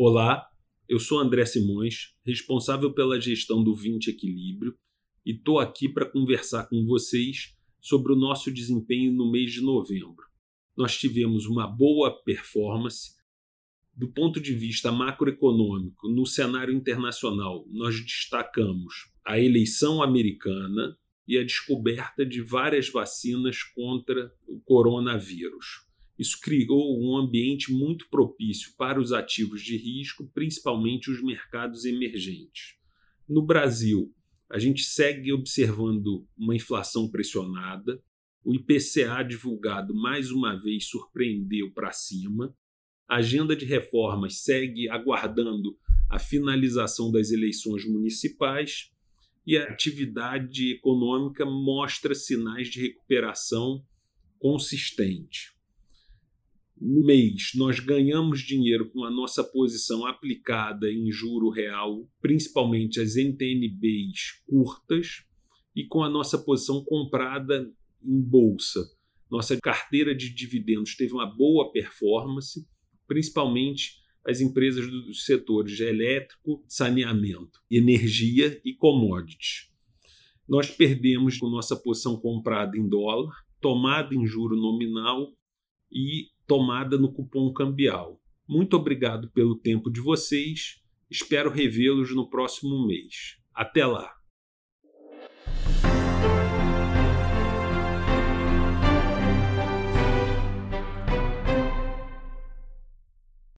Olá, eu sou André Simões, responsável pela gestão do 20 Equilíbrio, e estou aqui para conversar com vocês sobre o nosso desempenho no mês de novembro. Nós tivemos uma boa performance. Do ponto de vista macroeconômico, no cenário internacional, nós destacamos a eleição americana e a descoberta de várias vacinas contra o coronavírus. Isso criou um ambiente muito propício para os ativos de risco, principalmente os mercados emergentes. No Brasil, a gente segue observando uma inflação pressionada. O IPCA divulgado mais uma vez surpreendeu para cima. A agenda de reformas segue aguardando a finalização das eleições municipais e a atividade econômica mostra sinais de recuperação consistente mês nós ganhamos dinheiro com a nossa posição aplicada em juro real, principalmente as NTNBs curtas, e com a nossa posição comprada em bolsa. Nossa carteira de dividendos teve uma boa performance, principalmente as empresas dos setores elétrico, saneamento, energia e commodities. Nós perdemos com nossa posição comprada em dólar, tomada em juro nominal e tomada no cupom cambial. Muito obrigado pelo tempo de vocês. Espero revê-los no próximo mês. Até lá!